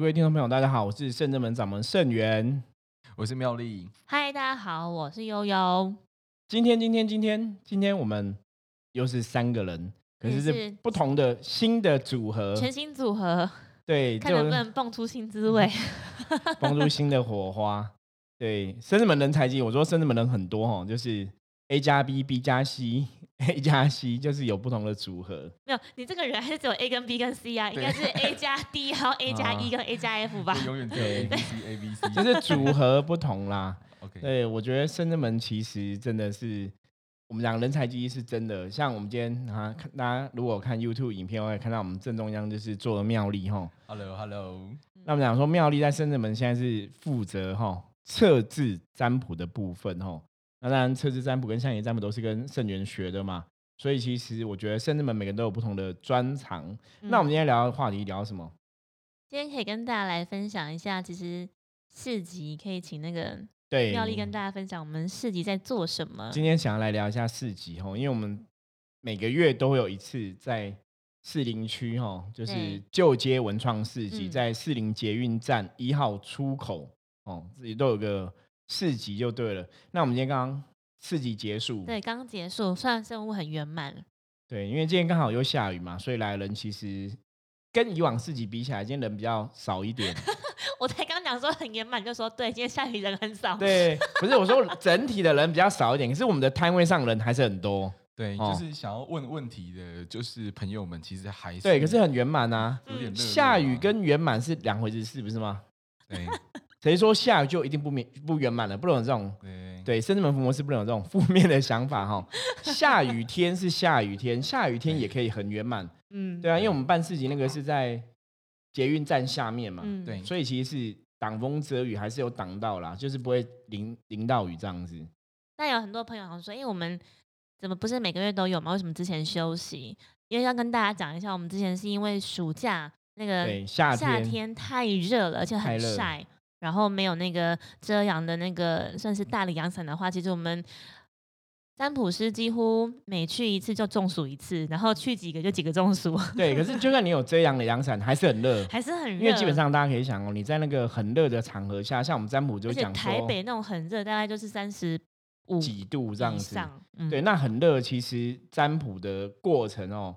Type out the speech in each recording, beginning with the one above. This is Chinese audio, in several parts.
各位听众朋友，大家好，我是圣正门掌门圣元，我是妙丽。嗨，大家好，我是悠悠。今天，今天，今天，今天我们又是三个人，可是是不同的新的组合，全新组合，对，看能不能蹦出新滋味，蹦出新的火花。对，圣正门人才济，我说圣正门人很多哈，就是 A 加 B，B 加 C，A 加 C，就是有不同的组合。没有，你这个人还是只有 A 跟 B 跟 C 啊，应该是 A 加 D，然后 A 加 E 跟 A 加 F 吧？永远只有 A B C A B C，就是组合不同啦。OK，对，我觉得深圳门其实真的是我们讲人才济济是真的。像我们今天啊，看大家如果看 YouTube 影片，会看到我们正中央就是做了妙丽哈。Hello，Hello。那我们讲说妙丽在深圳门现在是负责哈测字占卜的部分哈。那当然测字占卜跟象棋占卜都是跟圣元学的嘛，所以其实我觉得圣人门每个人都有不同的专长。那我们今天聊的话题聊什么？今天可以跟大家来分享一下，其实市集可以请那个。对，妙丽跟大家分享我们市集在做什么。今天想要来聊一下市集哈，因为我们每个月都会有一次在士林区哈，就是旧街文创市集，在士林捷运站一号出口哦，自己都有个市集就对了。那我们今天刚刚四集结束，对，刚结束，算任务很圆满。对，因为今天刚好又下雨嘛，所以来人其实跟以往四集比起来，今天人比较少一点。我才刚讲说很圆满，就说对，今天下雨人很少。对，不是我说整体的人比较少一点，可是我们的摊位上人还是很多。对，就是想要问问题的，就是朋友们其实还是对，可是很圆满啊。有点下雨跟圆满是两回事，是不是吗？对，谁说下雨就一定不明不圆满了？不能有这种对对，深圳门福摩斯不能有这种负面的想法哈。下雨天是下雨天，下雨天也可以很圆满。嗯，对啊，因为我们办事情那个是在。捷运站下面嘛，对，所以其实是挡风遮雨，还是有挡到啦，就是不会淋淋到雨这样子。那有很多朋友好像说，因为我们怎么不是每个月都有吗？为什么之前休息？因为要跟大家讲一下，我们之前是因为暑假那个夏夏天太热了，而且很晒，然后没有那个遮阳的那个算是大的阳伞的话，其实我们。占卜师几乎每去一次就中暑一次，然后去几个就几个中暑。对，可是就算你有遮阳的阳伞，还是很热，还是很热。因为基本上大家可以想哦，你在那个很热的场合下，像我们占卜就讲说，台北那种很热，大概就是三十五几度这样子。对，那很热，其实占卜的过程哦。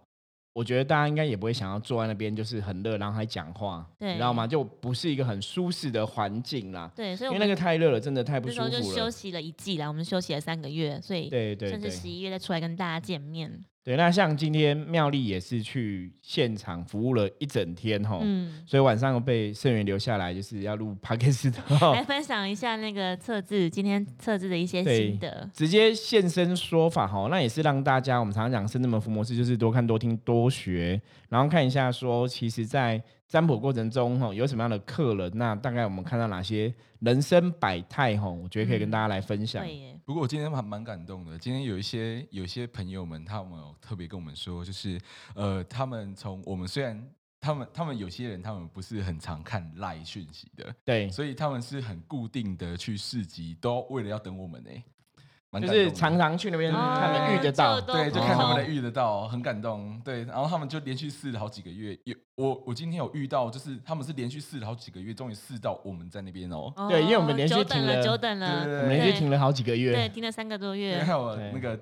我觉得大家应该也不会想要坐在那边，就是很热，然后还讲话，你知道吗？就不是一个很舒适的环境啦。对，所以因为那个太热了，真的太不舒服了。就休息了一季啦，我们休息了三个月，所以对对，甚至十一月再出来跟大家见面。对，那像今天妙丽也是去现场服务了一整天哈，嗯，所以晚上被盛源留下来，就是要录 p o d c 来分享一下那个测字，今天测字的一些心得，直接现身说法哈，那也是让大家我们常常讲深圳门服模式，就是多看多听多学，然后看一下说，其实在。占卜过程中哈，有什么样的客人？那大概我们看到哪些人生百态哈？我觉得可以跟大家来分享。不过我今天还蛮感动的。今天有一些有一些朋友们，他们有特别跟我们说，就是呃，他们从我们虽然他们他们有些人他们不是很常看赖讯息的，对，所以他们是很固定的去市集，都为了要等我们呢。就是常常去那边看能遇得到，对，就看能不能遇得到，很感动。对，然后他们就连续试了好几个月。有我，我今天有遇到，就是他们是连续试了好几个月，终于试到我们在那边哦。对，因为我们连续停了，久等了，我们连续停了好几个月，对，停了三个多月。还有那个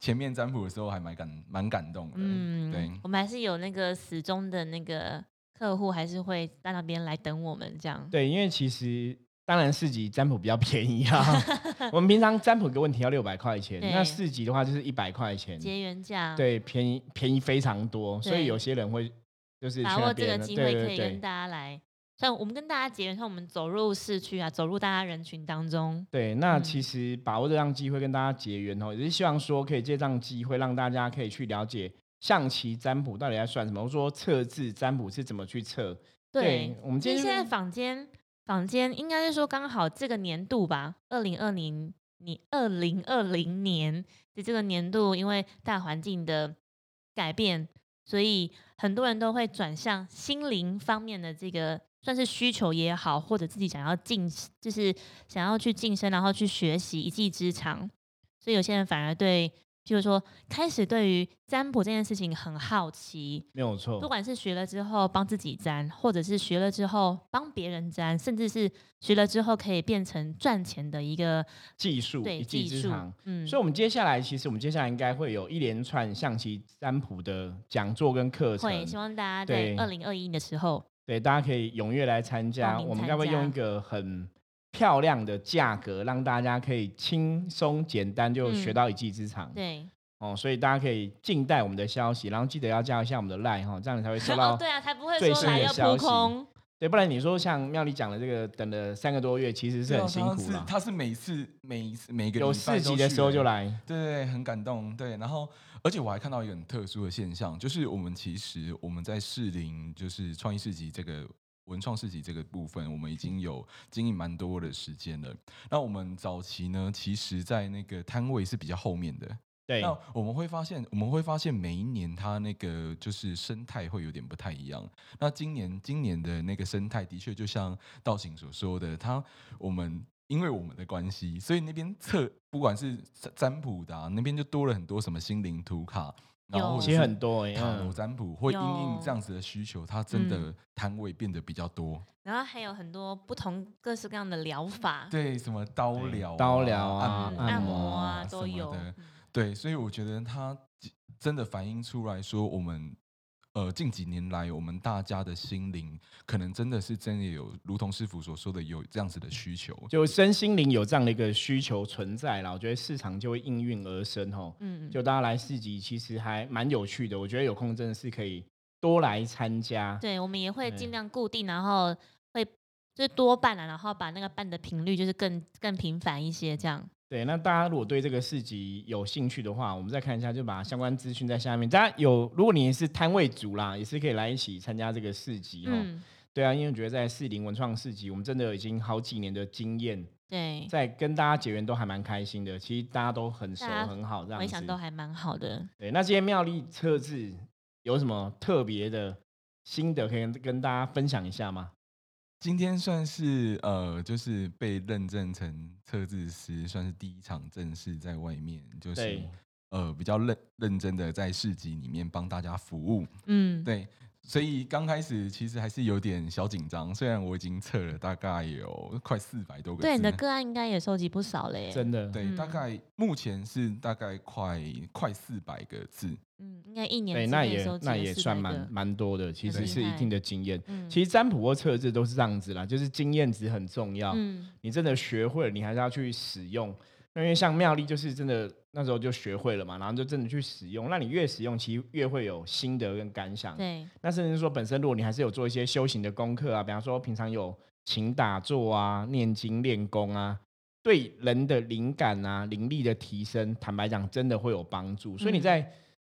前面占卜的时候还蛮感蛮感动的。嗯，对，我们还是有那个始终的那个客户，还是会在那边来等我们这样。对，因为其实。当然四级占卜比较便宜啊，我们平常占卜一个问题要六百块钱，那四级的话就是一百块钱，结缘价，对，便宜便宜非常多，所以有些人会就是把握这个机会可以跟大家来，像我们跟大家结缘，像我们走入市区啊，走入大家人群当中，对，那其实把握这样机会跟大家结缘哦，也是希望说可以借这样机会让大家可以去了解象棋占卜到底在算什么，或者说测字占卜是怎么去测，对，我们今天现在坊间。房间应该是说刚好这个年度吧，二零二零年二零二零年的这个年度，因为大环境的改变，所以很多人都会转向心灵方面的这个算是需求也好，或者自己想要晋，就是想要去晋升，然后去学习一技之长。所以有些人反而对就是说开始对于占卜这件事情很好奇，没有错。不管是学了之后帮自己占，或者是学了之后帮别人占，甚至是学了之后可以变成赚钱的一个技术，对技术。嗯，所以，我们接下来其实我们接下来应该会有一连串象棋占卜的讲座跟课程，会希望大家在二零二一的时候，对大家可以踊跃来参加。我们该会用一个很。漂亮的价格，让大家可以轻松简单就学到一技之长。对，哦，所以大家可以静待我们的消息，然后记得要加一下我们的 line 哈，这样你才会收到。对啊，才不会说来要扑空。对，不然你说像妙丽讲的这个，等了三个多月，其实是很辛苦了。他是每次每一次每个有四级的时候就来，对对，很感动。对，然后而且我还看到一个很特殊的现象，就是我们其实我们在士林就是创意市集这个。文创市集这个部分，我们已经有经营蛮多的时间了。那我们早期呢，其实在那个摊位是比较后面的。对。那我们会发现，我们会发现每一年它那个就是生态会有点不太一样。那今年今年的那个生态的确就像道行所说的，它我们因为我们的关系，所以那边测不管是占卜的那边就多了很多什么心灵图卡。有，其实很多塔罗占卜会因应这样子的需求，它真的摊位变得比较多。然后还有很多不同各式各样的疗法，对，什么刀疗、刀疗啊、按摩啊都有。对，所以我觉得它真的反映出来说我们。呃，近几年来，我们大家的心灵可能真的是真的有，如同师傅所说的，有这样子的需求，就身心灵有这样的一个需求存在了。我觉得市场就会应运而生，哈，嗯，就大家来市集，其实还蛮有趣的。我觉得有空真的是可以多来参加。对，我们也会尽量固定，然后会就是多办了，然后把那个办的频率就是更更频繁一些，这样。对，那大家如果对这个市集有兴趣的话，我们再看一下，就把相关资讯在下面。大家有，如果你是摊位主啦，也是可以来一起参加这个市集哦。对啊，因为我觉得在四零文创市集，我们真的已经好几年的经验，对，在跟大家结缘都还蛮开心的。其实大家都很熟很好，这样回想都还蛮好的。对，那今天妙丽测字有什么特别的心得可以跟大家分享一下吗？今天算是呃，就是被认证成测字师，算是第一场正式在外面，就是呃比较认认真的在市集里面帮大家服务。嗯，对。所以刚开始其实还是有点小紧张，虽然我已经测了大概有快四百多个。对，你的个案应该也收集不少嘞。真的。对，大概目前是大概快快四百个字。嗯，应该一年对，那也那也算蛮蛮多的，其实是一定的经验。其实占卜或测字都是这样子啦，就是经验值很重要。嗯。你真的学会了，你还是要去使用。因为像妙丽就是真的那时候就学会了嘛，然后就真的去使用。那你越使用，其实越会有心得跟感想。对。那甚至说，本身如果你还是有做一些修行的功课啊，比方说平常有勤打坐啊、念经练功啊，对人的灵感啊、灵力的提升，坦白讲，真的会有帮助。所以你在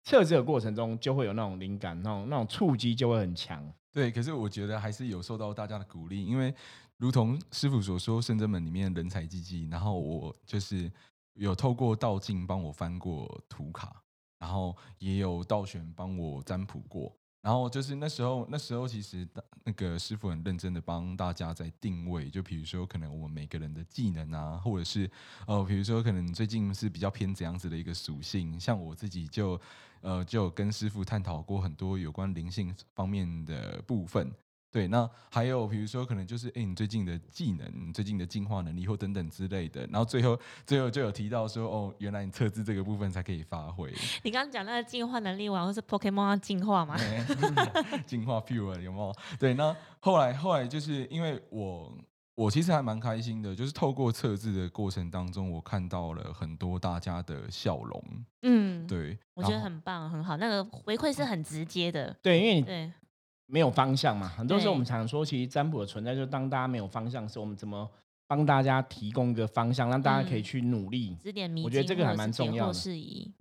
测试的过程中，就会有那种灵感，那种那种触机就会很强。对，可是我觉得还是有受到大家的鼓励，因为。如同师傅所说，圣真门里面人才济济，然后我就是有透过道镜帮我翻过图卡，然后也有道玄帮我占卜过，然后就是那时候那时候其实那个师傅很认真的帮大家在定位，就比如说可能我们每个人的技能啊，或者是呃，比如说可能最近是比较偏怎样子的一个属性，像我自己就呃就跟师傅探讨过很多有关灵性方面的部分。对，那还有比如说，可能就是哎，你最近的技能、最近的进化能力或等等之类的，然后最后最后就有提到说，哦，原来你测字这个部分才可以发挥。你刚刚讲那个进化能力，好像是 Pokemon 进化吗？进化 pure 有没有？对，那后来后来就是因为我我其实还蛮开心的，就是透过测字的过程当中，我看到了很多大家的笑容。嗯，对，我觉得很棒，很好，那个回馈是很直接的。对，因为你对。没有方向嘛？很多时候我们常说，其实占卜的存在，就是当大家没有方向的时候，我们怎么帮大家提供一个方向，让大家可以去努力？指点迷我觉得这个还蛮重要的。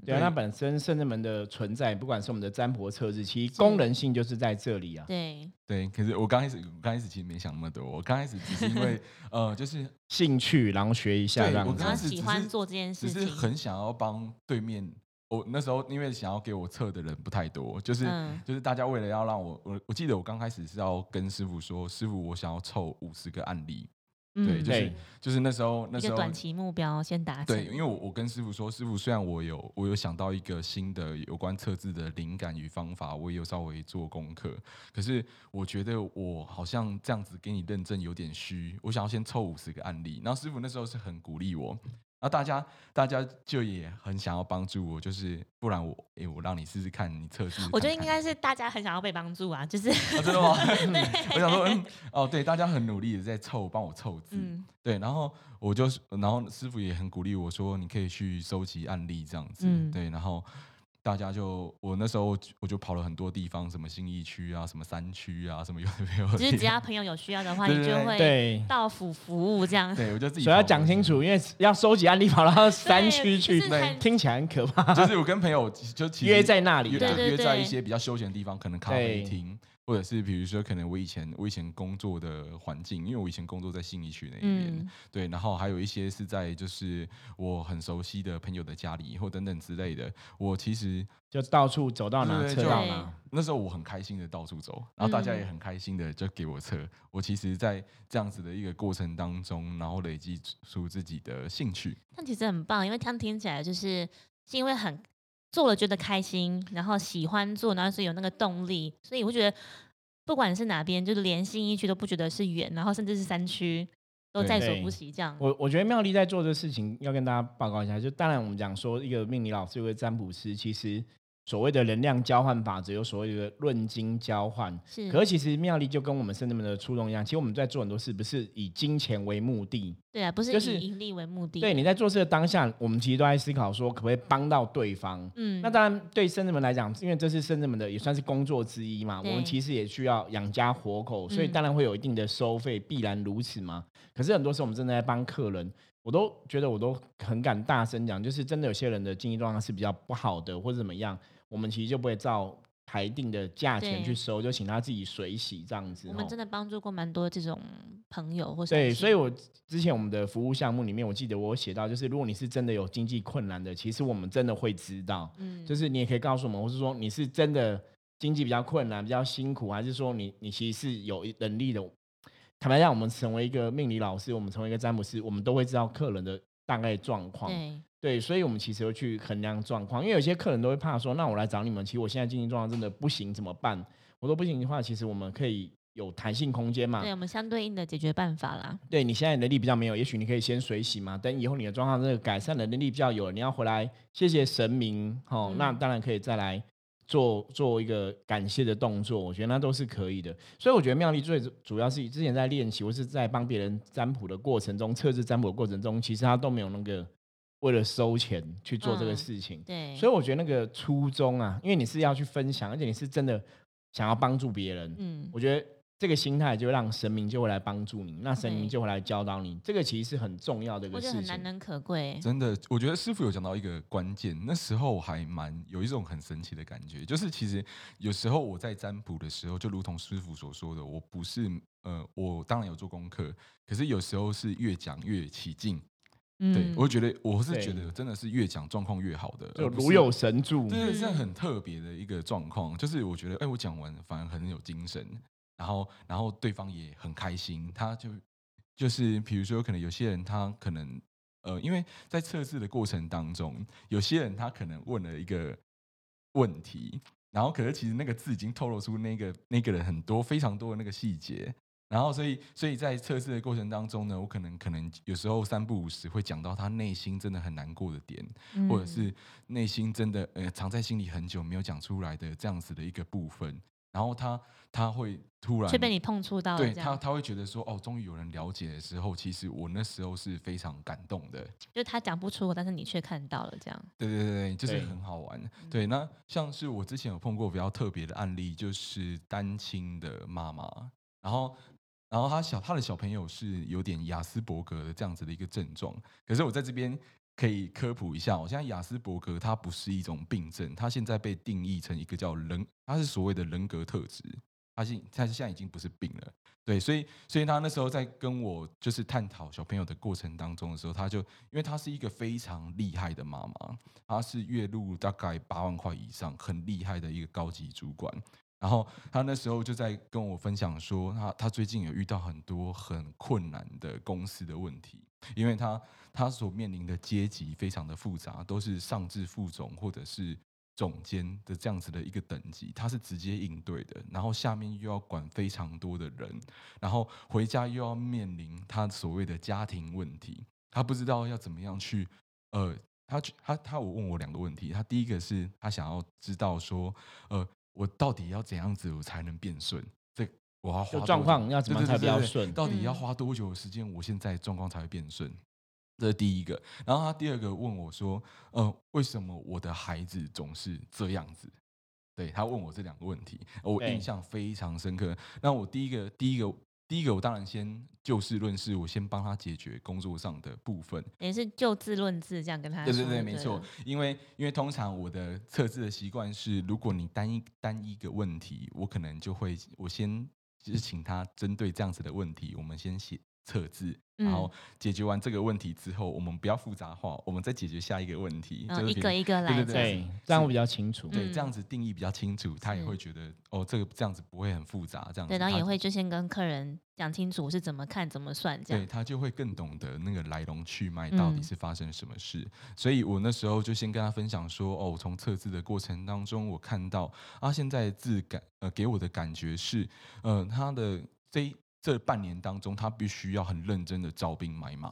对啊，那本身圣人门的存在，不管是我们的占卜测字，其实功能性就是在这里啊。对对，可是我刚开始刚开始其实没想那么多，我刚开始只是因为 呃，就是兴趣，然后学一下，我刚开始喜欢做这件事情，只是很想要帮对面。我那时候因为想要给我测的人不太多，就是就是大家为了要让我我我记得我刚开始是要跟师傅说，师傅我想要凑五十个案例，对，就是就是那时候那时候短期目标先达成。对，因为我我跟师傅说，师傅虽然我有我有想到一个新的有关测字的灵感与方法，我也有稍微做功课，可是我觉得我好像这样子给你认证有点虚，我想要先凑五十个案例。然后师傅那时候是很鼓励我。然后大家，大家就也很想要帮助我，就是不然我，哎，我让你试试看，你测试。我觉得应该是大家很想要被帮助啊，就是真的吗？我想说，嗯，哦，对，大家很努力的在凑，帮我凑字，对，然后我就，然后师傅也很鼓励我说，你可以去收集案例这样子，对，然后。大家就我那时候我就跑了很多地方，什么新义区啊，什么山区啊，什么有的没有。就是只要朋友有需要的话，你就会到府服务这样。对，我就自己。所以要讲清楚，因为要收集案例，跑到山区去，听起来很可怕。就是我跟朋友就约在那里，约在一些比较休闲的地方，可能咖啡厅。或者是比如说，可能我以前我以前工作的环境，因为我以前工作在信义区那边，对，然后还有一些是在就是我很熟悉的朋友的家里或等等之类的，我其实就到处走到哪测到哪。那时候我很开心的到处走，然后大家也很开心的就给我测。我其实，在这样子的一个过程当中，然后累积出自己的兴趣。那其实很棒，因为他听起来就是是因为很。做了觉得开心，然后喜欢做，然后是有那个动力，所以我觉得不管是哪边，就是连新一区都不觉得是远，然后甚至是山区都在所不惜这样。我我觉得妙丽在做这事情，要跟大家报告一下，就当然我们讲说一个命理老师，一个占卜师，其实。所谓的能量交换法则，有所谓的论金交换。是，可是其实妙丽就跟我们圣人们的初衷一样，其实我们在做很多事，不是以金钱为目的。对啊，不是以盈利为目的。对，你在做事的当下，我们其实都在思考说，可不可以帮到对方。嗯，那当然对圣人们来讲，因为这是圣人们的也算是工作之一嘛，我们其实也需要养家活口，所以当然会有一定的收费，必然如此嘛。可是很多时候我们真的在帮客人，我都觉得我都很敢大声讲，就是真的有些人的经济状况是比较不好的，或者怎么样。我们其实就不会照排定的价钱去收，就请他自己水洗这样子。我们真的帮助过蛮多这种朋友，或对，所以我之前我们的服务项目里面，我记得我写到，就是如果你是真的有经济困难的，其实我们真的会知道，嗯，就是你也可以告诉我们，或是说你是真的经济比较困难、比较辛苦，还是说你你其实是有能力的。坦白讲，我们成为一个命理老师，我们成为一个占卜师，我们都会知道客人的大概状况。对。所以我们其实会去衡量状况，因为有些客人都会怕说，那我来找你们，其实我现在经济状况真的不行，怎么办？我说不行的话，其实我们可以有弹性空间嘛。对，我们相对应的解决办法啦。对你现在能力比较没有，也许你可以先水洗嘛，等以后你的状况真的改善的能力比较有了，你要回来谢谢神明，哦，那当然可以再来做做一个感谢的动作，我觉得那都是可以的。所以我觉得妙丽最主要是之前在练习或是在帮别人占卜的过程中，测试占卜的过程中，其实他都没有那个。为了收钱去做这个事情，对，所以我觉得那个初衷啊，因为你是要去分享，而且你是真的想要帮助别人，嗯，我觉得这个心态就让神明就会来帮助你，那神明就会来教导你，这个其实是很重要的一个事情，很难能可贵。真的，我觉得师傅有讲到一个关键，那时候还蛮有一种很神奇的感觉，就是其实有时候我在占卜的时候，就如同师傅所说的，我不是呃，我当然有做功课，可是有时候是越讲越起劲。对，我觉得我是觉得真的是越讲状况越好的，就如有神助，对，是很特别的一个状况。就是我觉得，哎，我讲完反而很有精神，然后然后对方也很开心。他就就是比如说，可能有些人他可能呃，因为在测试的过程当中，有些人他可能问了一个问题，然后可是其实那个字已经透露出那个那个人很多非常多的那个细节。然后，所以，所以在测试的过程当中呢，我可能可能有时候三不五时会讲到他内心真的很难过的点，或者是内心真的呃藏在心里很久没有讲出来的这样子的一个部分。然后他他会突然却被你碰触到，对他他会觉得说哦，终于有人了解的时候，其实我那时候是非常感动的。就他讲不出，但是你却看到了，这样。对对对对，就是很好玩。对，那像是我之前有碰过比较特别的案例，就是单亲的妈妈，然后。然后他小他的小朋友是有点雅斯伯格的这样子的一个症状，可是我在这边可以科普一下，我现在雅斯伯格它不是一种病症，它现在被定义成一个叫人，它是所谓的人格特质，它现它现在已经不是病了，对，所以所以他那时候在跟我就是探讨小朋友的过程当中的时候，他就因为他是一个非常厉害的妈妈，她是月入大概八万块以上，很厉害的一个高级主管。然后他那时候就在跟我分享说，他他最近有遇到很多很困难的公司的问题，因为他他所面临的阶级非常的复杂，都是上至副总或者是总监的这样子的一个等级，他是直接应对的，然后下面又要管非常多的人，然后回家又要面临他所谓的家庭问题，他不知道要怎么样去，呃，他他他我问我两个问题，他第一个是他想要知道说，呃。我到底要怎样子我才能变顺？这我要花状况要怎么才比较顺？到底要花多久的时间？我现在状况才会变顺？这是第一个。然后他第二个问我说：“呃，为什么我的孩子总是这样子？”对他问我这两个问题，我印象非常深刻。那我第一个第一个。第一个，我当然先就事论事，我先帮他解决工作上的部分，也是就字论字这样跟他。对对对，没错。因为因为通常我的测字的习惯是，如果你单一单一个问题，我可能就会我先就是请他针对这样子的问题，我们先写测字。然后解决完这个问题之后，我们不要复杂化，我们再解决下一个问题，就一个一个来，对对对，这样比较清楚。对，这样子定义比较清楚，他也会觉得哦，这个这样子不会很复杂，这样。对，然后也会就先跟客人讲清楚是怎么看怎么算，这样。对他就会更懂得那个来龙去脉到底是发生什么事。所以我那时候就先跟他分享说，哦，从测字的过程当中，我看到啊，现在字感呃给我的感觉是，呃，他的这。这半年当中，他必须要很认真的招兵买马，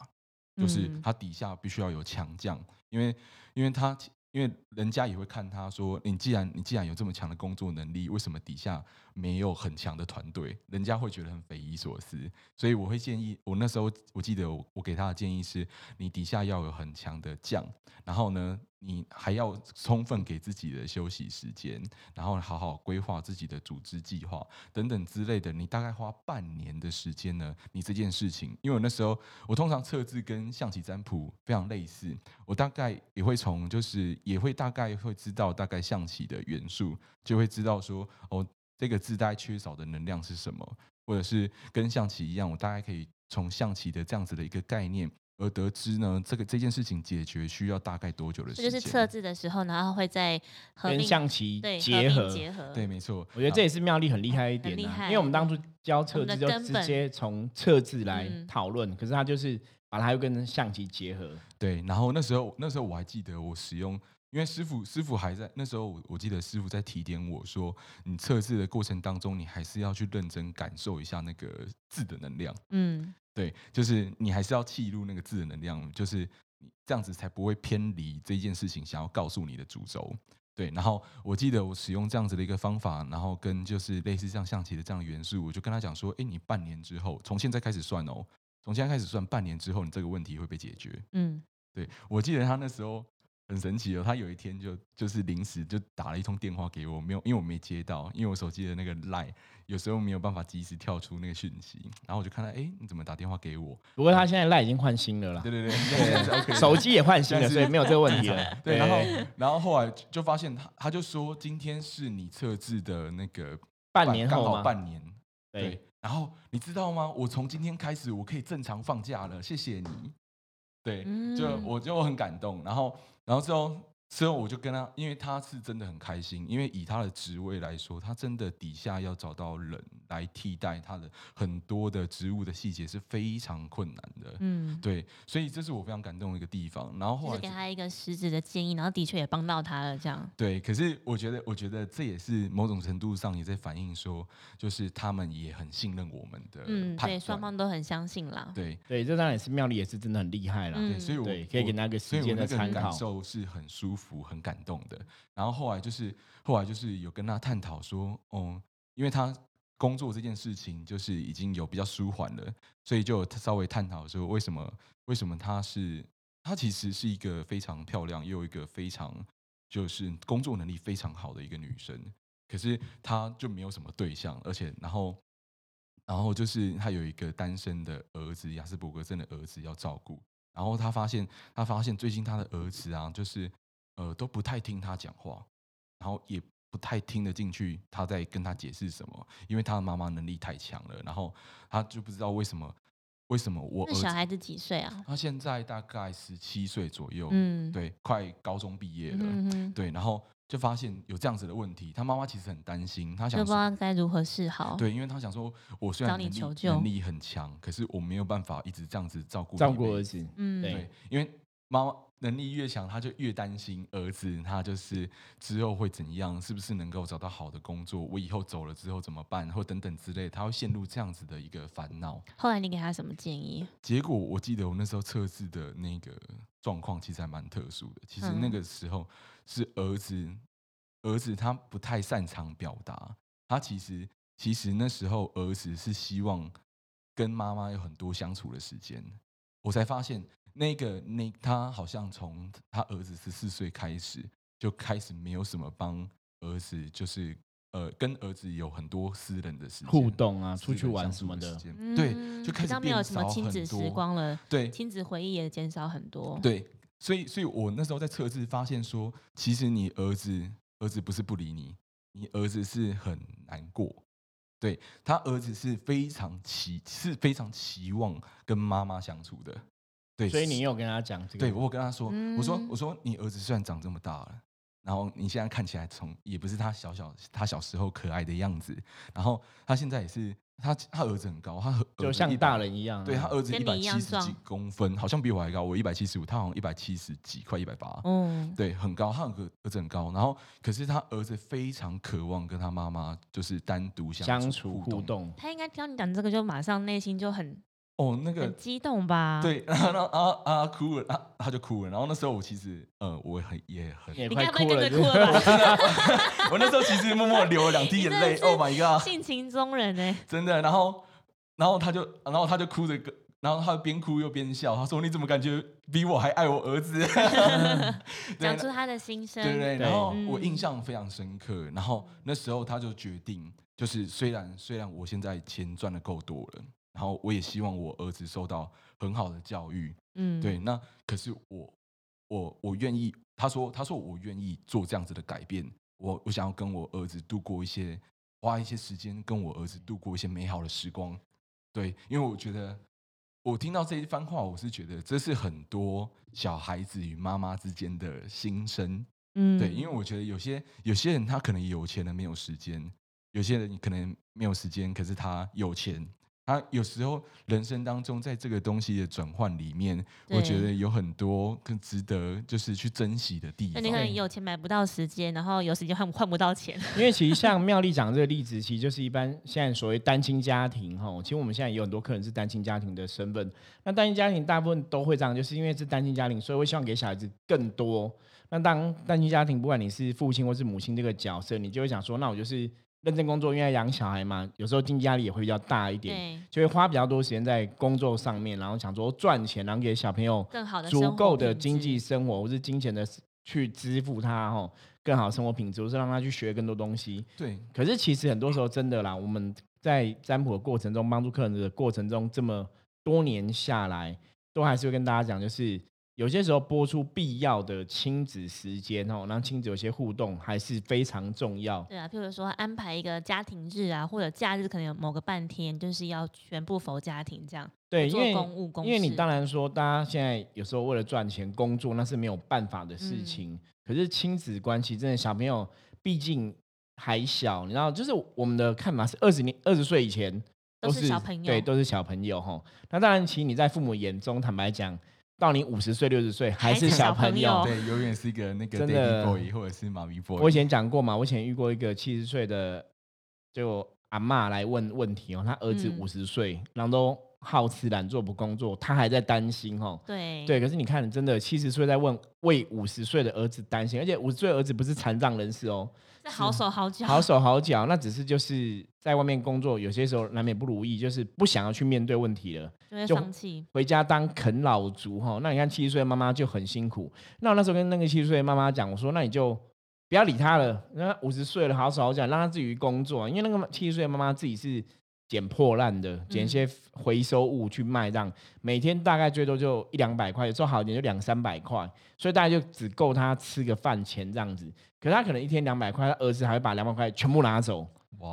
就是他底下必须要有强将，因为，因为他。因为人家也会看他说，你既然你既然有这么强的工作能力，为什么底下没有很强的团队？人家会觉得很匪夷所思。所以我会建议，我那时候我记得我给他的建议是，你底下要有很强的将，然后呢，你还要充分给自己的休息时间，然后好好规划自己的组织计划等等之类的。你大概花半年的时间呢，你这件事情，因为我那时候我通常测字跟象棋占卜非常类似，我大概也会从就是。也会大概会知道大概象棋的元素，就会知道说哦，这个字大概缺少的能量是什么，或者是跟象棋一样，我大概可以从象棋的这样子的一个概念而得知呢，这个这件事情解决需要大概多久的时间？就是测字的时候，然后会在跟象棋结合结合。对，没错。我觉得这也是妙丽很厉害一点，因为我们当初教测字就直接从测字来讨论，可是他就是把它又跟象棋结合。对，然后那时候那时候我还记得我使用。因为师傅师傅还在那时候，我我记得师傅在提点我说，你测试的过程当中，你还是要去认真感受一下那个字的能量。嗯，对，就是你还是要记录那个字的能量，就是你这样子才不会偏离这件事情想要告诉你的主轴。对，然后我记得我使用这样子的一个方法，然后跟就是类似像象棋的这样元素，我就跟他讲说，哎，你半年之后，从现在开始算哦，从现在开始算，半年之后你这个问题会被解决。嗯，对我记得他那时候。很神奇哦，他有一天就就是临时就打了一通电话给我，没有，因为我没接到，因为我手机的那个 line 有时候没有办法及时跳出那个讯息，然后我就看到，哎，你怎么打电话给我？不过他现在 line 已经换新了啦，对对对，手机也换新了，所以没有这个问题了。对，然后然后后来就发现他他就说今天是你测字的那个半年后好半年，对，然后你知道吗？我从今天开始我可以正常放假了，谢谢你。对，就我就很感动，然后，然后最后。之后我就跟他，因为他是真的很开心，因为以他的职位来说，他真的底下要找到人来替代他的很多的职务的细节是非常困难的。嗯，对，所以这是我非常感动的一个地方。然后后来给他一个实质的建议，然后的确也帮到他了。这样对，可是我觉得，我觉得这也是某种程度上也在反映说，就是他们也很信任我们的。嗯，对，双方都很相信啦。对对，这当然也是妙丽也是真的很厉害了。对，所以我可以给那个时间的参考，感受是很舒服。服很感动的，然后后来就是后来就是有跟他探讨说，哦，因为他工作这件事情就是已经有比较舒缓了，所以就稍微探讨说，为什么为什么他是他其实是一个非常漂亮又一个非常就是工作能力非常好的一个女生，可是她就没有什么对象，而且然后然后就是她有一个单身的儿子，亚斯伯格症的儿子要照顾，然后他发现他发现最近他的儿子啊，就是。呃，都不太听他讲话，然后也不太听得进去他在跟他解释什么，因为他的妈妈能力太强了，然后他就不知道为什么，为什么我小孩子几岁啊？他现在大概十七岁左右，嗯，对，快高中毕业了，嗯对，然后就发现有这样子的问题，他妈妈其实很担心，他想不知道该如何是好。对，因为他想说，我虽然能力能力很强，可是我没有办法一直这样子照顾照顾儿子。嗯，对，因为妈妈。能力越强，他就越担心儿子，他就是之后会怎样，是不是能够找到好的工作？我以后走了之后怎么办？或等等之类，他会陷入这样子的一个烦恼。后来你给他什么建议？结果我记得我那时候测试的那个状况其实还蛮特殊的。其实那个时候是儿子，儿子他不太擅长表达，他其实其实那时候儿子是希望跟妈妈有很多相处的时间，我才发现。那个那他好像从他儿子十四岁开始就开始没有什么帮儿子，就是呃跟儿子有很多私人的时间互动啊，出去玩什么的，对，就开始没有什么亲子时光了，对，亲子回忆也减少很多，对，所以所以我那时候在测试发现说，其实你儿子儿子不是不理你，你儿子是很难过，对他儿子是非常期是非常期望跟妈妈相处的。对，所以你有跟他讲这个？对我跟他说，我说我说你儿子虽然长这么大了，然后你现在看起来从也不是他小小他小时候可爱的样子，然后他现在也是他他儿子很高，他就像大人一样，对他儿子一百七十几公分，好像比我还高，我一百七十五，他好像一百七十几，快一百八，嗯，对，很高，他个儿子很高，然后可是他儿子非常渴望跟他妈妈就是单独相处互动，他应该听到你讲这个就马上内心就很。哦，那个很激动吧？对，然后然后啊啊哭了，他他就哭了。然后那时候我其实，呃，我很也很，你快哭了，哭了。我那时候其实默默流了两滴眼泪。Oh my god！性情中人哎，真的。然后，然后他就，然后他就哭着，然后他边哭又边笑。他说：“你怎么感觉比我还爱我儿子？” 讲出他的心声。对对。然后我印象非常深刻。然后那时候他就决定，就是虽然虽然我现在钱赚的够多了。然后我也希望我儿子受到很好的教育，嗯，对。那可是我，我我愿意。他说，他说我愿意做这样子的改变。我我想要跟我儿子度过一些，花一些时间跟我儿子度过一些美好的时光。对，因为我觉得我听到这一番话，我是觉得这是很多小孩子与妈妈之间的心声。嗯，对，因为我觉得有些有些人他可能有钱的没有时间，有些人可能没有时间，可是他有钱。他有时候人生当中，在这个东西的转换里面，我觉得有很多更值得就是去珍惜的地方。那你可能有钱买不到时间，然后有时间换换不到钱。因为其实像妙丽讲这个例子，其实就是一般现在所谓单亲家庭哈。其实我们现在有很多客人是单亲家庭的身份。那单亲家庭大部分都会这样，就是因为是单亲家庭，所以会希望给小孩子更多。那当单亲家庭，不管你是父亲或是母亲这个角色，你就会想说，那我就是。认真工作，因为养小孩嘛，有时候经济压力也会比较大一点，就会花比较多时间在工作上面，然后想说赚钱，然后给小朋友更好的足够的经济生活，或是金钱的去支付他哦更好的生活品质，或是让他去学更多东西。对，可是其实很多时候真的啦，我们在占卜的过程中，帮助客人的过程中，这么多年下来，都还是会跟大家讲，就是。有些时候播出必要的亲子时间哦，让亲子有些互动还是非常重要。对啊，譬如说安排一个家庭日啊，或者假日可能有某个半天，就是要全部否家庭这样。对，因为公务公因为你当然说，大家现在有时候为了赚钱工作，那是没有办法的事情。可是亲子关系真的，小朋友毕竟还小，你知道，就是我们的看法是二十年、二十岁以前都是小朋友，对，都是小朋友哈。那当然，其实你在父母眼中，坦白讲。到你五十岁、六十岁还是小朋友，对，永远是一个那个 baby boy 或者是妈咪 boy。我以前讲过嘛，我以前遇过一个七十岁的就阿妈来问问题哦，他儿子五十岁，然后都好吃懒做不工作，他还在担心哦。对对，可是你看，真的七十岁在问为五十岁的儿子担心，而且五十岁儿子不是残障人士哦。好手好脚，好手好脚，那只是就是在外面工作，有些时候难免不如意，就是不想要去面对问题了，就放弃回家当啃老族哈。那你看七十岁妈妈就很辛苦。那我那时候跟那个七十岁妈妈讲，我说那你就不要理他了，那五十岁了，好手好脚，让他自己工作。因为那个七十岁妈妈自己是捡破烂的，捡一些回收物去卖，这样每天大概最多就一两百块，有时候好一点就两三百块，所以大概就只够他吃个饭钱这样子。可是他可能一天两百块，他儿子还会把两百块全部拿走，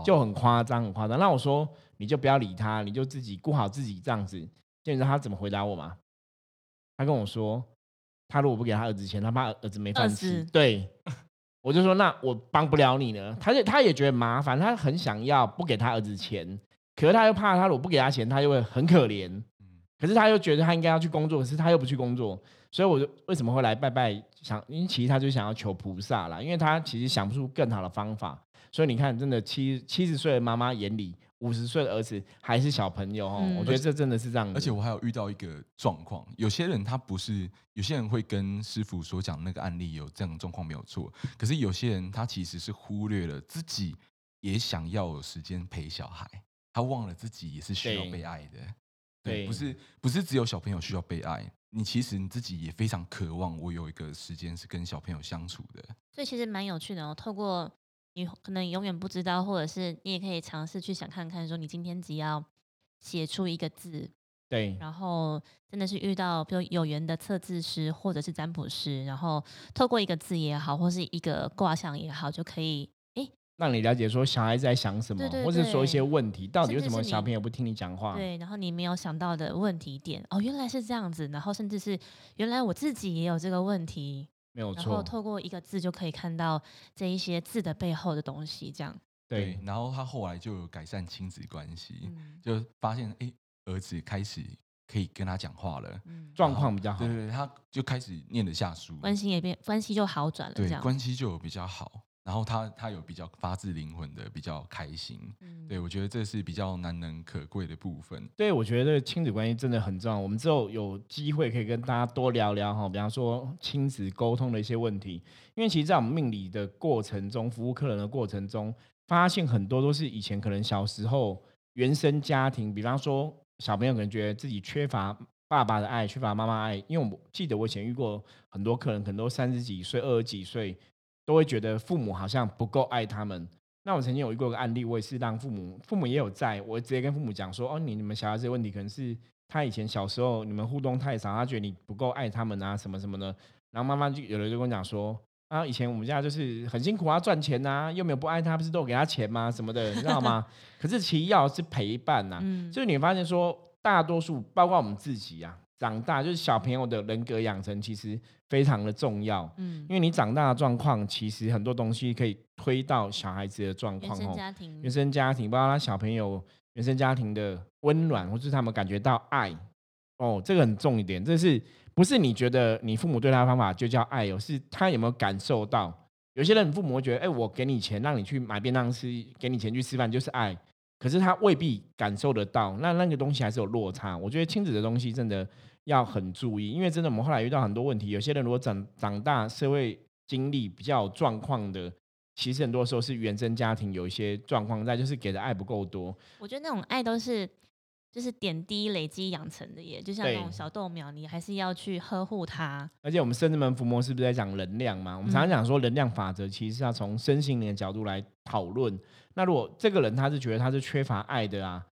就很夸张，很夸张。那我说你就不要理他，你就自己顾好自己这样子。你知道他怎么回答我吗？他跟我说，他如果不给他儿子钱，他怕儿子没饭吃。对，我就说那我帮不了你呢。他就他也觉得麻烦，他很想要不给他儿子钱，可是他又怕他如果不给他钱，他又会很可怜。可是他又觉得他应该要去工作，可是他又不去工作，所以我就为什么会来拜拜？想，因为其实他就想要求菩萨啦，因为他其实想不出更好的方法。所以你看，真的七七十岁的妈妈眼里，五十岁的儿子还是小朋友哦。我觉得这真的是这样。而且我还有遇到一个状况，有些人他不是，有些人会跟师傅所讲那个案例有这样的状况没有错，可是有些人他其实是忽略了自己也想要有时间陪小孩，他忘了自己也是需要被爱的。对，不是不是只有小朋友需要被爱，你其实你自己也非常渴望，我有一个时间是跟小朋友相处的。所以其实蛮有趣的哦。透过你可能永远不知道，或者是你也可以尝试去想看看，说你今天只要写出一个字，对，然后真的是遇到比如有缘的测字师或者是占卜师，然后透过一个字也好，或是一个卦象也好，就可以。让你了解说小孩子在想什么，或者说一些问题，到底为什么小朋友不听你讲话？对，然后你没有想到的问题点，哦，原来是这样子，然后甚至是原来我自己也有这个问题，没有错。然后透过一个字就可以看到这一些字的背后的东西，这样。对，然后他后来就有改善亲子关系，就发现哎，儿子开始可以跟他讲话了，状况比较好。对对，他就开始念得下书，关系也变，关系就好转了，这样关系就有比较好。然后他他有比较发自灵魂的比较开心，对我觉得这是比较难能可贵的部分。对，我觉得亲子关系真的很重要。我们之后有机会可以跟大家多聊聊哈，比方说亲子沟通的一些问题。因为其实，在我们命理的过程中，服务客人的过程中，发现很多都是以前可能小时候原生家庭，比方说小朋友可能觉得自己缺乏爸爸的爱，缺乏妈妈爱。因为我记得我以前遇过很多客人，可能都三十几岁、二十几岁。都会觉得父母好像不够爱他们。那我曾经有一个案例，我也是让父母，父母也有在，我直接跟父母讲说：“哦，你你们小孩子问题可能是他以前小时候你们互动太少，他觉得你不够爱他们啊，什么什么的。”然后妈妈就有人就跟我讲说：“啊，以前我们家就是很辛苦啊，赚钱呐，又没有不爱他，不是都给他钱吗？什么的，你知道吗？可是其要是陪伴呐，就是你发现说，大多数包括我们自己啊。”长大就是小朋友的人格养成，其实非常的重要。嗯，因为你长大的状况，其实很多东西可以推到小孩子的状况。原生家庭，原生家庭，包括他小朋友原生家庭的温暖，或是他们感觉到爱。哦，这个很重一点，这是不是你觉得你父母对他的方法就叫爱？哦是他有没有感受到？有些人父母会觉得，哎，我给你钱让你去买便当吃，给你钱去吃饭就是爱。可是他未必感受得到，那那个东西还是有落差。我觉得亲子的东西真的要很注意，因为真的我们后来遇到很多问题。有些人如果长长大社会经历比较状况的，其实很多时候是原生家庭有一些状况在，就是给的爱不够多。我觉得那种爱都是就是点滴累积养成的耶，就像那种小豆苗，你还是要去呵护它。而且我们圣智门伏魔是不是在讲能量嘛？我们常常讲说能量法则，其实是要从身心灵的角度来讨论。那如果这个人他是觉得他是缺乏爱的啊，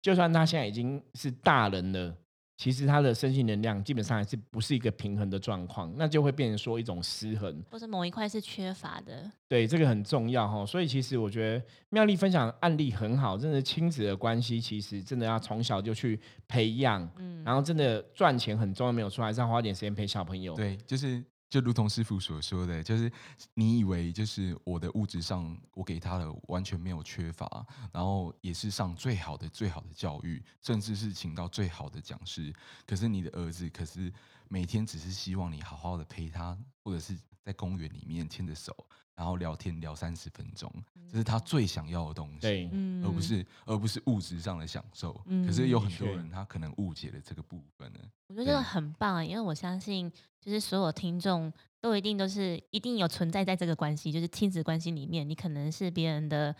就算他现在已经是大人了，其实他的身心能量基本上还是不是一个平衡的状况，那就会变成说一种失衡，或者某一块是缺乏的。对，这个很重要哈。所以其实我觉得妙丽分享案例很好，真的亲子的关系其实真的要从小就去培养，嗯，然后真的赚钱很重要，没有错，还是要花点时间陪小朋友。对，就是。就如同师傅所说的，就是你以为就是我的物质上我给他的完全没有缺乏，然后也是上最好的最好的教育，甚至是请到最好的讲师。可是你的儿子，可是每天只是希望你好好的陪他，或者是在公园里面牵着手，然后聊天聊三十分钟，这是他最想要的东西，对，而不是而不是物质上的享受。可是有很多人他可能误解了这个部分呢。我觉得这个很棒，因为我相信。就是所有听众都一定都是一定有存在在这个关系，就是亲子关系里面，你可能是别人的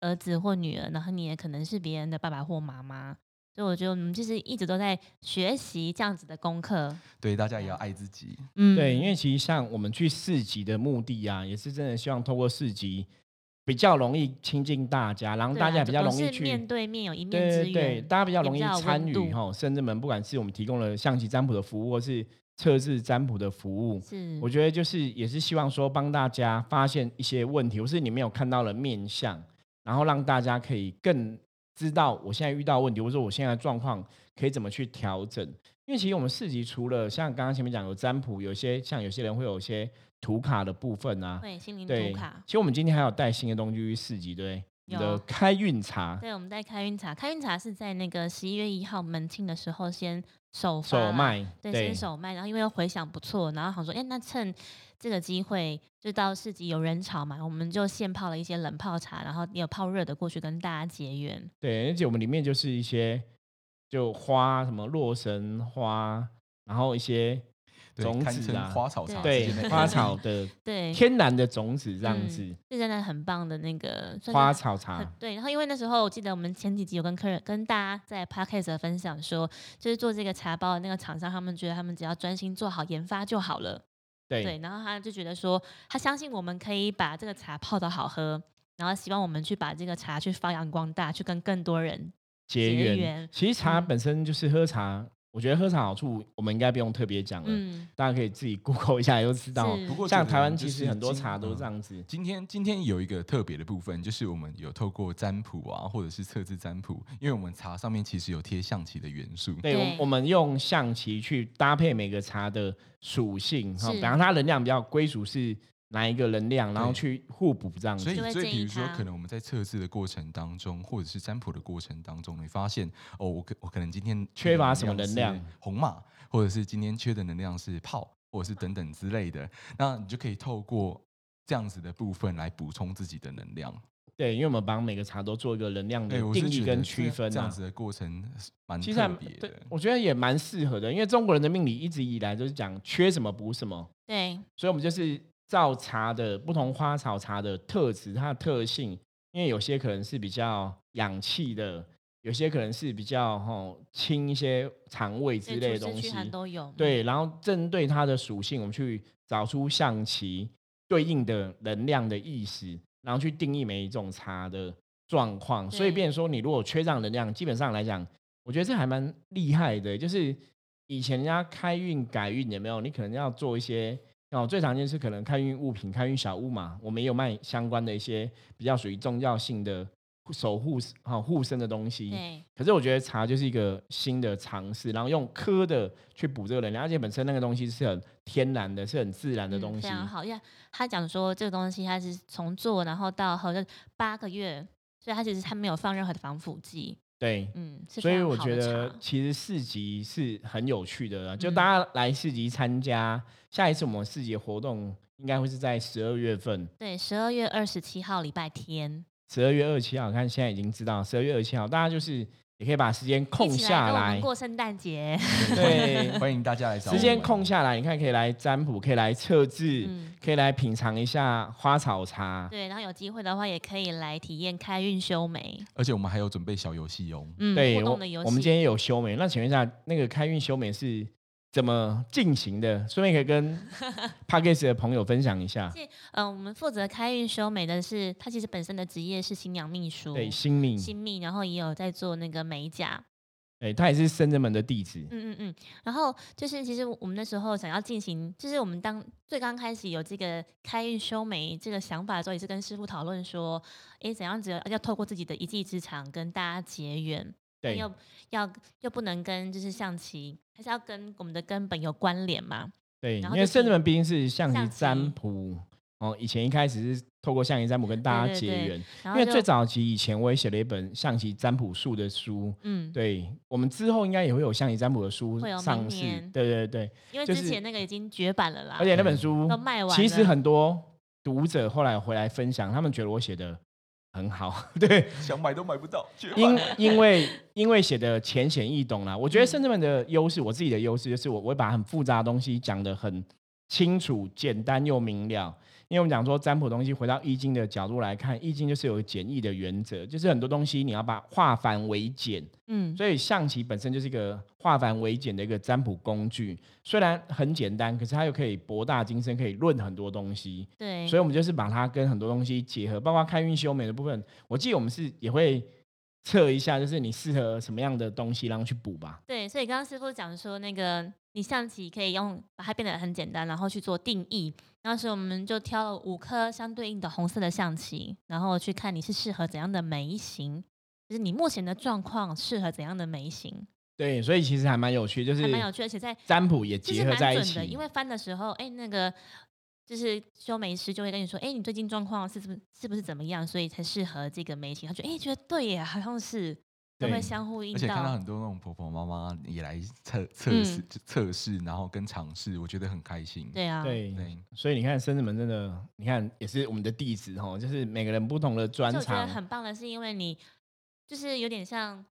儿子或女儿，然后你也可能是别人的爸爸或妈妈，所以我觉得我们就是一直都在学习这样子的功课。对，大家也要爱自己。嗯，对，因为其实像我们去市集的目的啊，也是真的希望透过市集比较容易亲近大家，然后大家比较容易去面对面有一面之缘，对，大家比较容易参与哈。甚至们不管是我们提供了象棋占卜的服务，或是测试占卜的服务，是我觉得就是也是希望说帮大家发现一些问题，或是你没有看到的面相，然后让大家可以更知道我现在遇到问题，或者说我现在状况可以怎么去调整。因为其实我们市集除了像刚刚前面讲有占卜，有些像有些人会有一些图卡的部分啊，对，心灵图卡。其实我们今天还有带新的东西去市集，对，你的开运茶。对，我们在开运茶，开运茶是在那个十一月一号门庆的时候先首首卖，对，先首卖，然后因为回响不错，然后好说，哎，那趁这个机会就到市集有人潮嘛，我们就现泡了一些冷泡茶，然后也有泡热的过去跟大家结缘。对，而且我们里面就是一些。就花什么洛神花，然后一些种子啊，花草茶，对花草的，对天然的种子这样子，是真的很棒的那个花草茶。对，然后因为那时候我记得我们前几集有跟客人跟大家在 podcast 分享说，就是做这个茶包的那个厂商，他们觉得他们只要专心做好研发就好了。对，然后他就觉得说，他相信我们可以把这个茶泡的好喝，然后希望我们去把这个茶去发扬光大，去跟更多人。结缘，其实茶本身就是喝茶。我觉得喝茶好处，我们应该不用特别讲了，大家可以自己 Google 一下就知道。不过像台湾其实很多茶都这样子。今天今天有一个特别的部分，就是我们有透过占卜啊，或者是测字占卜，因为我们茶上面其实有贴象棋的元素。对，我我们用象棋去搭配每个茶的属性，哈，比方它能量比较归属是。哪一个能量，然后去互补这样子。所以，所以比如说，可能我们在测试的过程当中，或者是占卜的过程当中，你发现哦，我可我可能今天缺乏什么能量，红马，或者是今天缺的能量是炮，或者是等等之类的，那你就可以透过这样子的部分来补充自己的能量。对，因为我们帮每个茶都做一个能量的定义跟区分，这样子的过程蛮特别的。我觉得也蛮适合的，因为中国人的命理一直以来都是讲缺什么补什么。对，所以我们就是。照茶的不同花草茶的特质，它的特性，因为有些可能是比较氧气的，有些可能是比较吼清一些肠胃之类的东西都有。对，然后针对它的属性，我们去找出象棋对应的能量的意思，然后去定义每一种茶的状况。所以，变说你如果缺这能量，基本上来讲，我觉得这还蛮厉害的。就是以前人家开运改运有没有？你可能要做一些。哦，最常见是可能开运物品、开运小物嘛，我们也有卖相关的一些比较属于重要性的守护、哈护身的东西。可是我觉得茶就是一个新的尝试，然后用科的去补这个能量，而且本身那个东西是很天然的，是很自然的东西。非常好，因为他讲说这个东西它是从做然后到好像八个月，所以它其实它没有放任何的防腐剂。对，嗯，所以我觉得其实市集是很有趣的，就大家来市集参加。下一次我们市集活动应该会是在十二月份，对，十二月二十七号礼拜天。十二月二十七号，看现在已经知道，十二月二十七号，大家就是。也可以把时间空下来过圣诞节，对，欢迎大家来找。时间空下来，你看可以来占卜，可以来测字，可以来品尝一下花草茶。对，然后有机会的话，也可以来体验开运修眉。而且我们还有准备小游戏哦，嗯，对，我我们今天有修眉，那请问一下，那个开运修眉是？怎么进行的？顺便可以跟 p a c k e s 的朋友分享一下。是，嗯，我们负责开运修美的是他，其实本身的职业是新娘秘书，对，新秘，新秘，然后也有在做那个美甲。对，他也是深圳门的弟子。嗯嗯嗯。然后就是，其实我们那时候想要进行，就是我们当最刚开始有这个开运修眉这个想法的时候，也是跟师傅讨论说，哎，怎样子要透过自己的一技之长跟大家结缘。又要又不能跟就是象棋，还是要跟我们的根本有关联嘛？对，因为圣人们毕竟是象棋占卜哦。以前一开始是透过象棋占卜跟大家结缘，因为最早期以前我也写了一本象棋占卜术的书。嗯，对，我们之后应该也会有象棋占卜的书上市。对对对，因为之前那个已经绝版了啦，而且那本书都卖完。其实很多读者后来回来分享，他们觉得我写的。很好，对，想买都买不到。因因为因为写的浅显易懂啦，我觉得甚至们的优势，我自己的优势就是我我会把很复杂的东西讲得很清楚、简单又明了。因为我们讲说占卜东西，回到易经的角度来看，易经就是有简易的原则，就是很多东西你要把化繁为简。嗯，所以象棋本身就是一个化繁为简的一个占卜工具，虽然很简单，可是它又可以博大精深，可以论很多东西。对，所以我们就是把它跟很多东西结合，包括开运修美的部分。我记得我们是也会测一下，就是你适合什么样的东西，然后去补吧。对，所以刚刚师傅讲说，那个你象棋可以用把它变得很简单，然后去做定义。当时我们就挑了五颗相对应的红色的象棋，然后去看你是适合怎样的眉形，就是你目前的状况适合怎样的眉形。对，所以其实还蛮有趣，就是蛮有趣，而且在占卜也结合在一起。的因为翻的时候，哎，那个就是修眉师就会跟你说，哎，你最近状况是不是是不是怎么样，所以才适合这个眉型。他觉得，哎，觉得对耶，好像是。都会相互引导，而且看到很多那种婆婆妈妈也来测测试测试，然后跟尝试，我觉得很开心。对啊，对对，所以你看生子们真的，你看也是我们的弟子哈，就是每个人不同的专长。我觉得很棒的是，因为你就是有点像。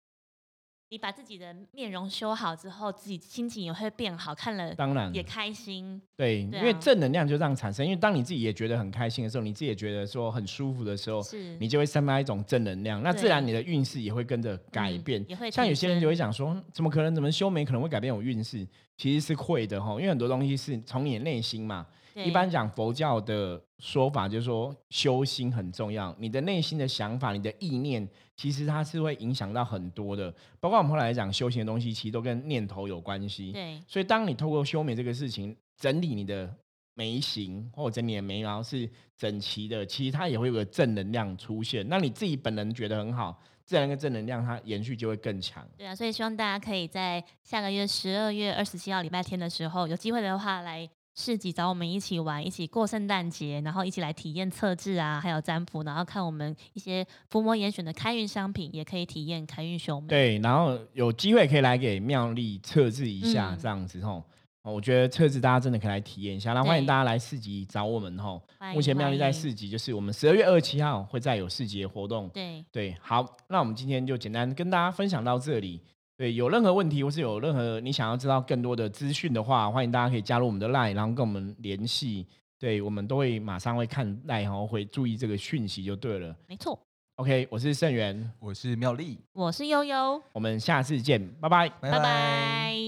你把自己的面容修好之后，自己心情也会变好，看了当然也开心。对，因为正能量就这样产生。因为当你自己也觉得很开心的时候，你自己也觉得说很舒服的时候，是，你就会散发一种正能量，那自然你的运势也会跟着改变。也会像有些人就会讲说，怎么可能？怎么修眉可能会改变我运势？其实是会的哈，因为很多东西是从你的内心嘛。一般讲佛教的说法就是说，修心很重要。你的内心的想法、你的意念，其实它是会影响到很多的。包括我们后来讲修行的东西，其实都跟念头有关系。对。所以，当你透过修眉这个事情，整理你的眉形或者整理的眉毛是整齐的，其实它也会有个正能量出现。那你自己本人觉得很好，自然跟正能量它延续就会更强。对啊，所以希望大家可以在下个月十二月二十七号礼拜天的时候，有机会的话来。市集找我们一起玩，一起过圣诞节，然后一起来体验测制啊，还有占卜，然后看我们一些伏魔严选的开运商品，也可以体验开运秀美。对，然后有机会可以来给妙丽测制一下，这样子吼。我觉得测试大家真的可以来体验一下，那欢迎大家来市集找我们吼。目前妙丽在市集，就是我们十二月二十七号会再有市集的活动。对对，好，那我们今天就简单跟大家分享到这里。对，有任何问题或是有任何你想要知道更多的资讯的话，欢迎大家可以加入我们的 LINE，然后跟我们联系。对，我们都会马上会看 LINE，然后会注意这个讯息就对了。没错。OK，我是盛元，我是妙丽，我是悠悠，我们下次见，拜拜，拜拜。